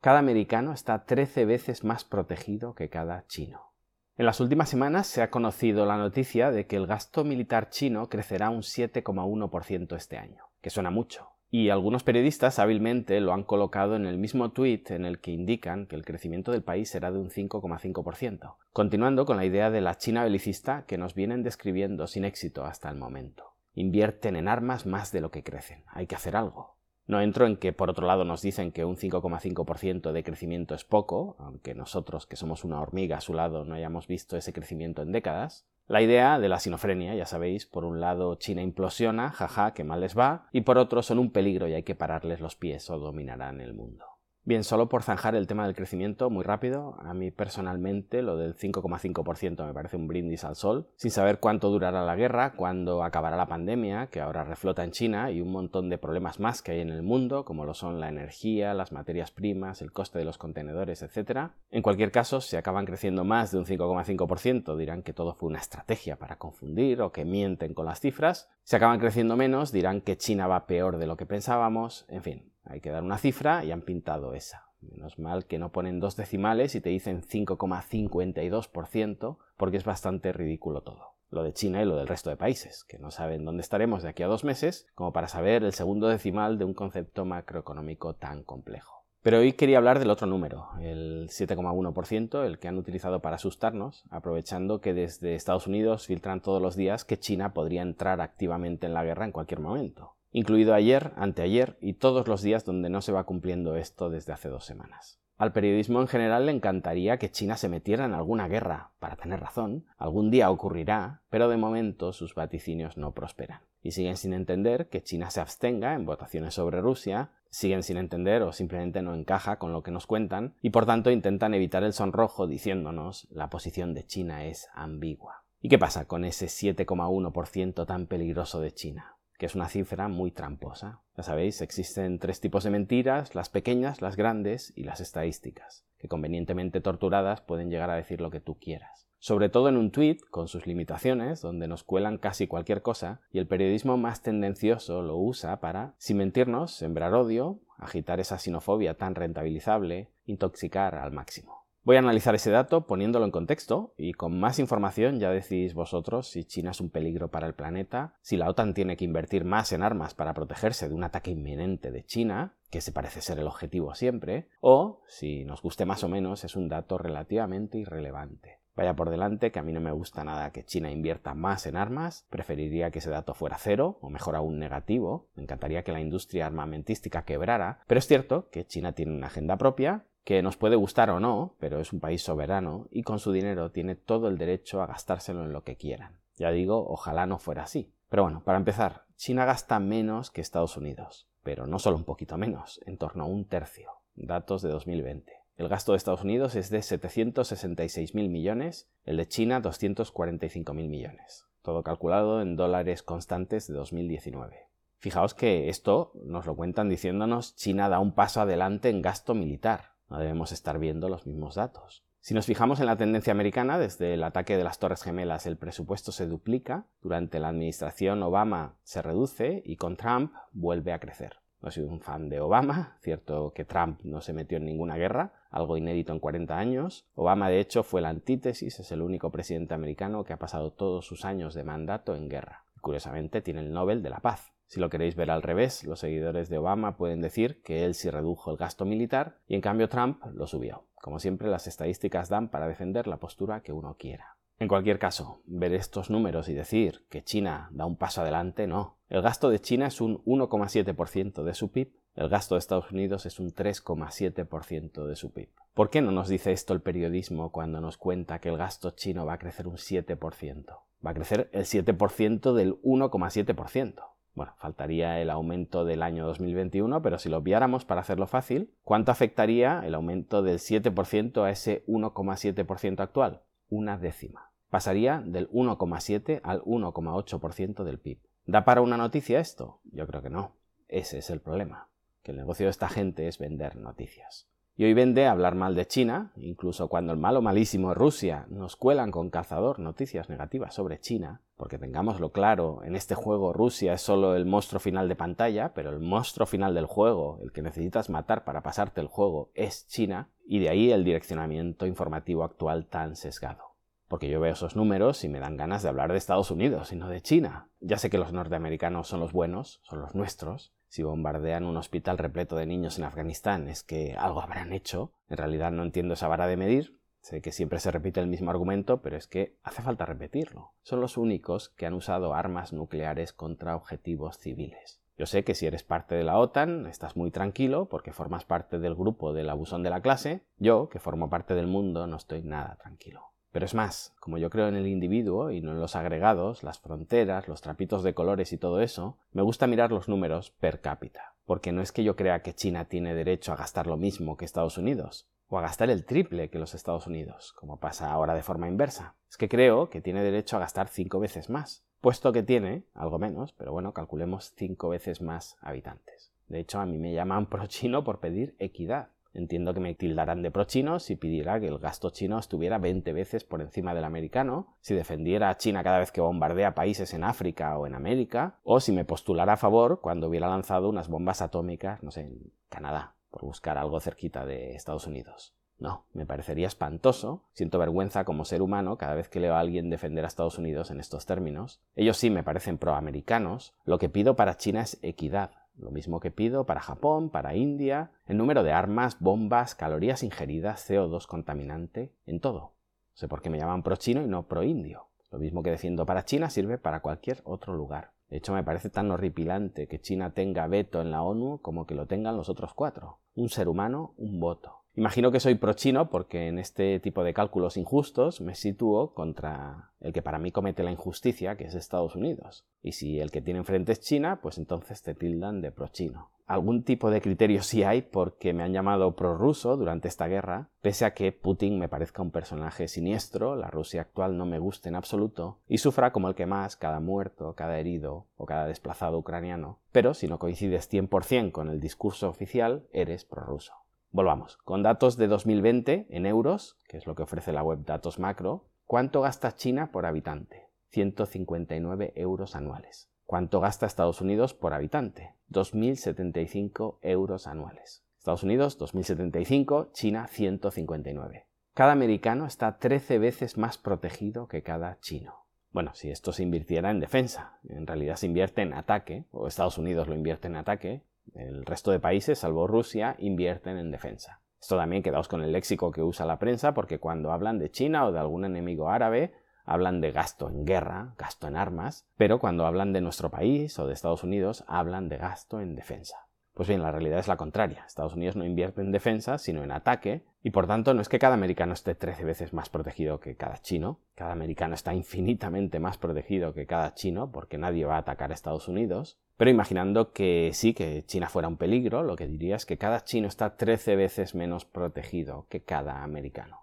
Cada americano está 13 veces más protegido que cada chino. En las últimas semanas se ha conocido la noticia de que el gasto militar chino crecerá un 7,1% este año, que suena mucho, y algunos periodistas hábilmente lo han colocado en el mismo tuit en el que indican que el crecimiento del país será de un 5,5%, continuando con la idea de la China belicista que nos vienen describiendo sin éxito hasta el momento. Invierten en armas más de lo que crecen. Hay que hacer algo. No entro en que por otro lado nos dicen que un 5,5% de crecimiento es poco, aunque nosotros, que somos una hormiga a su lado, no hayamos visto ese crecimiento en décadas. La idea de la sinofrenia, ya sabéis, por un lado China implosiona, jaja, que mal les va, y por otro son un peligro y hay que pararles los pies o dominarán el mundo. Bien, solo por zanjar el tema del crecimiento muy rápido, a mí personalmente lo del 5,5% me parece un brindis al sol, sin saber cuánto durará la guerra, cuándo acabará la pandemia, que ahora reflota en China, y un montón de problemas más que hay en el mundo, como lo son la energía, las materias primas, el coste de los contenedores, etc. En cualquier caso, si acaban creciendo más de un 5,5%, dirán que todo fue una estrategia para confundir o que mienten con las cifras. Si acaban creciendo menos, dirán que China va peor de lo que pensábamos, en fin, hay que dar una cifra y han pintado esa. Menos mal que no ponen dos decimales y te dicen 5,52%, porque es bastante ridículo todo. Lo de China y lo del resto de países, que no saben dónde estaremos de aquí a dos meses, como para saber el segundo decimal de un concepto macroeconómico tan complejo. Pero hoy quería hablar del otro número, el 7,1%, el que han utilizado para asustarnos, aprovechando que desde Estados Unidos filtran todos los días que China podría entrar activamente en la guerra en cualquier momento incluido ayer, anteayer y todos los días donde no se va cumpliendo esto desde hace dos semanas. Al periodismo en general le encantaría que China se metiera en alguna guerra, para tener razón, algún día ocurrirá, pero de momento sus vaticinios no prosperan. Y siguen sin entender que China se abstenga en votaciones sobre Rusia, siguen sin entender o simplemente no encaja con lo que nos cuentan, y por tanto intentan evitar el sonrojo diciéndonos la posición de China es ambigua. ¿Y qué pasa con ese 7,1% tan peligroso de China? Que es una cifra muy tramposa. Ya sabéis, existen tres tipos de mentiras, las pequeñas, las grandes y las estadísticas, que convenientemente torturadas pueden llegar a decir lo que tú quieras. Sobre todo en un tweet, con sus limitaciones, donde nos cuelan casi cualquier cosa, y el periodismo más tendencioso lo usa para, sin mentirnos, sembrar odio, agitar esa sinofobia tan rentabilizable, intoxicar al máximo. Voy a analizar ese dato poniéndolo en contexto y con más información ya decís vosotros si China es un peligro para el planeta, si la OTAN tiene que invertir más en armas para protegerse de un ataque inminente de China, que se parece ser el objetivo siempre, o, si nos guste más o menos, es un dato relativamente irrelevante. Vaya por delante que a mí no me gusta nada que China invierta más en armas, preferiría que ese dato fuera cero, o mejor aún negativo, me encantaría que la industria armamentística quebrara, pero es cierto que China tiene una agenda propia que nos puede gustar o no, pero es un país soberano y con su dinero tiene todo el derecho a gastárselo en lo que quieran. Ya digo, ojalá no fuera así. Pero bueno, para empezar, China gasta menos que Estados Unidos, pero no solo un poquito menos, en torno a un tercio. Datos de 2020. El gasto de Estados Unidos es de 766.000 millones, el de China 245.000 millones. Todo calculado en dólares constantes de 2019. Fijaos que esto nos lo cuentan diciéndonos China da un paso adelante en gasto militar. No debemos estar viendo los mismos datos. Si nos fijamos en la tendencia americana, desde el ataque de las Torres Gemelas el presupuesto se duplica, durante la administración Obama se reduce y con Trump vuelve a crecer. No sido un fan de Obama, cierto que Trump no se metió en ninguna guerra, algo inédito en 40 años. Obama de hecho fue la antítesis, es el único presidente americano que ha pasado todos sus años de mandato en guerra. Curiosamente tiene el Nobel de la Paz. Si lo queréis ver al revés, los seguidores de Obama pueden decir que él sí redujo el gasto militar y en cambio Trump lo subió. Como siempre, las estadísticas dan para defender la postura que uno quiera. En cualquier caso, ver estos números y decir que China da un paso adelante, no. El gasto de China es un 1,7% de su PIB, el gasto de Estados Unidos es un 3,7% de su PIB. ¿Por qué no nos dice esto el periodismo cuando nos cuenta que el gasto chino va a crecer un 7%? Va a crecer el 7% del 1,7%. Bueno, faltaría el aumento del año 2021, pero si lo obviáramos para hacerlo fácil, ¿cuánto afectaría el aumento del 7% a ese 1,7% actual? Una décima. Pasaría del 1,7 al 1,8% del PIB. ¿Da para una noticia esto? Yo creo que no. Ese es el problema, que el negocio de esta gente es vender noticias. Y hoy vende hablar mal de China, incluso cuando el malo malísimo Rusia nos cuelan con cazador noticias negativas sobre China, porque tengámoslo claro, en este juego Rusia es solo el monstruo final de pantalla, pero el monstruo final del juego, el que necesitas matar para pasarte el juego, es China, y de ahí el direccionamiento informativo actual tan sesgado. Porque yo veo esos números y me dan ganas de hablar de Estados Unidos y no de China. Ya sé que los norteamericanos son los buenos, son los nuestros, si bombardean un hospital repleto de niños en Afganistán es que algo habrán hecho. En realidad no entiendo esa vara de medir. Sé que siempre se repite el mismo argumento, pero es que hace falta repetirlo. Son los únicos que han usado armas nucleares contra objetivos civiles. Yo sé que si eres parte de la OTAN estás muy tranquilo porque formas parte del grupo del abusón de la clase. Yo, que formo parte del mundo, no estoy nada tranquilo. Pero es más, como yo creo en el individuo y no en los agregados, las fronteras, los trapitos de colores y todo eso, me gusta mirar los números per cápita. Porque no es que yo crea que China tiene derecho a gastar lo mismo que Estados Unidos, o a gastar el triple que los Estados Unidos, como pasa ahora de forma inversa. Es que creo que tiene derecho a gastar cinco veces más, puesto que tiene, algo menos, pero bueno, calculemos cinco veces más habitantes. De hecho, a mí me llaman pro chino por pedir equidad. Entiendo que me tildarán de pro-chino si pidiera que el gasto chino estuviera 20 veces por encima del americano, si defendiera a China cada vez que bombardea países en África o en América, o si me postulara a favor cuando hubiera lanzado unas bombas atómicas, no sé, en Canadá, por buscar algo cerquita de Estados Unidos. No, me parecería espantoso, siento vergüenza como ser humano cada vez que leo a alguien defender a Estados Unidos en estos términos. Ellos sí me parecen proamericanos, lo que pido para China es equidad, lo mismo que pido para Japón, para India, el número de armas, bombas, calorías ingeridas, CO2 contaminante, en todo. Sé por qué me llaman pro chino y no pro indio. Lo mismo que defiendo para China sirve para cualquier otro lugar. De hecho, me parece tan horripilante que China tenga veto en la ONU como que lo tengan los otros cuatro. Un ser humano, un voto. Imagino que soy pro-chino porque en este tipo de cálculos injustos me sitúo contra el que para mí comete la injusticia, que es Estados Unidos. Y si el que tiene enfrente es China, pues entonces te tildan de pro-chino. Algún tipo de criterio sí hay porque me han llamado pro-ruso durante esta guerra, pese a que Putin me parezca un personaje siniestro, la Rusia actual no me guste en absoluto, y sufra como el que más cada muerto, cada herido o cada desplazado ucraniano. Pero si no coincides 100% con el discurso oficial, eres pro-ruso. Volvamos. Con datos de 2020 en euros, que es lo que ofrece la web Datos Macro, ¿cuánto gasta China por habitante? 159 euros anuales. ¿Cuánto gasta Estados Unidos por habitante? 2.075 euros anuales. Estados Unidos 2.075, China 159. Cada americano está 13 veces más protegido que cada chino. Bueno, si esto se invirtiera en defensa, en realidad se invierte en ataque, o Estados Unidos lo invierte en ataque, el resto de países, salvo Rusia, invierten en defensa. Esto también quedaos con el léxico que usa la prensa, porque cuando hablan de China o de algún enemigo árabe, hablan de gasto en guerra, gasto en armas, pero cuando hablan de nuestro país o de Estados Unidos, hablan de gasto en defensa. Pues bien, la realidad es la contraria. Estados Unidos no invierte en defensa, sino en ataque, y por tanto no es que cada americano esté 13 veces más protegido que cada chino, cada americano está infinitamente más protegido que cada chino, porque nadie va a atacar a Estados Unidos, pero imaginando que sí, que China fuera un peligro, lo que diría es que cada chino está 13 veces menos protegido que cada americano.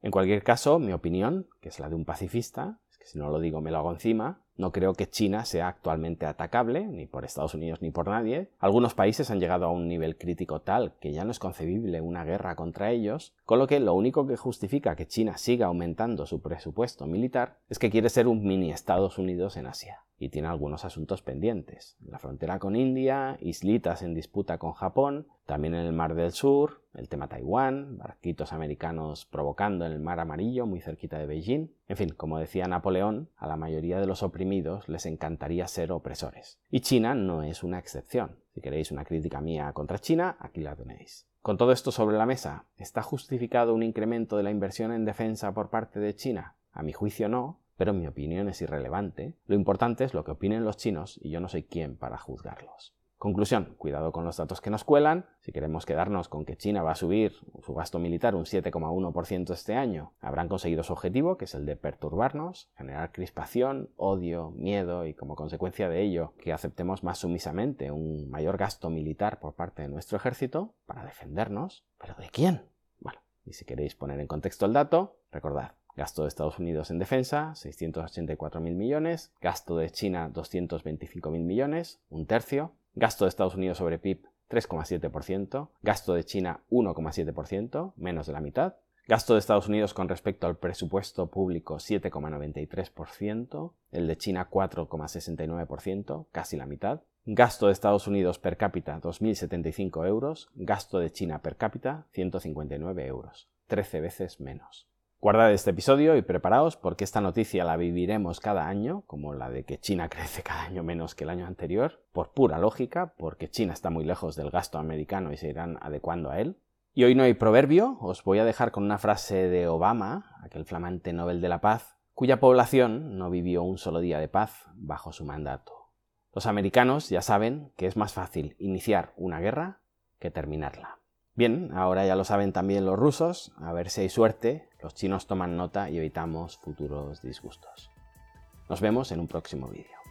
En cualquier caso, mi opinión, que es la de un pacifista, es que si no lo digo me lo hago encima, no creo que China sea actualmente atacable, ni por Estados Unidos ni por nadie. Algunos países han llegado a un nivel crítico tal que ya no es concebible una guerra contra ellos, con lo que lo único que justifica que China siga aumentando su presupuesto militar es que quiere ser un mini Estados Unidos en Asia y tiene algunos asuntos pendientes. La frontera con India, islitas en disputa con Japón, también en el Mar del Sur, el tema Taiwán, barquitos americanos provocando en el Mar Amarillo muy cerquita de Beijing. En fin, como decía Napoleón, a la mayoría de los les encantaría ser opresores. Y China no es una excepción. Si queréis una crítica mía contra China, aquí la tenéis. Con todo esto sobre la mesa, ¿está justificado un incremento de la inversión en defensa por parte de China? A mi juicio no, pero mi opinión es irrelevante. Lo importante es lo que opinen los chinos y yo no soy quien para juzgarlos. Conclusión, cuidado con los datos que nos cuelan. Si queremos quedarnos con que China va a subir su gasto militar un 7,1% este año, habrán conseguido su objetivo, que es el de perturbarnos, generar crispación, odio, miedo y como consecuencia de ello que aceptemos más sumisamente un mayor gasto militar por parte de nuestro ejército para defendernos. ¿Pero de quién? Bueno, y si queréis poner en contexto el dato, recordad, Gasto de Estados Unidos en defensa, 684.000 millones. Gasto de China, 225.000 millones, un tercio. Gasto de Estados Unidos sobre PIB, 3,7%, gasto de China 1,7%, menos de la mitad, gasto de Estados Unidos con respecto al presupuesto público 7,93%, el de China 4,69%, casi la mitad, gasto de Estados Unidos per cápita 2.075 euros, gasto de China per cápita 159 euros, 13 veces menos. Guardad este episodio y preparaos porque esta noticia la viviremos cada año, como la de que China crece cada año menos que el año anterior, por pura lógica, porque China está muy lejos del gasto americano y se irán adecuando a él. Y hoy no hay proverbio, os voy a dejar con una frase de Obama, aquel flamante Nobel de la Paz, cuya población no vivió un solo día de paz bajo su mandato. Los americanos ya saben que es más fácil iniciar una guerra que terminarla. Bien, ahora ya lo saben también los rusos, a ver si hay suerte, los chinos toman nota y evitamos futuros disgustos. Nos vemos en un próximo vídeo.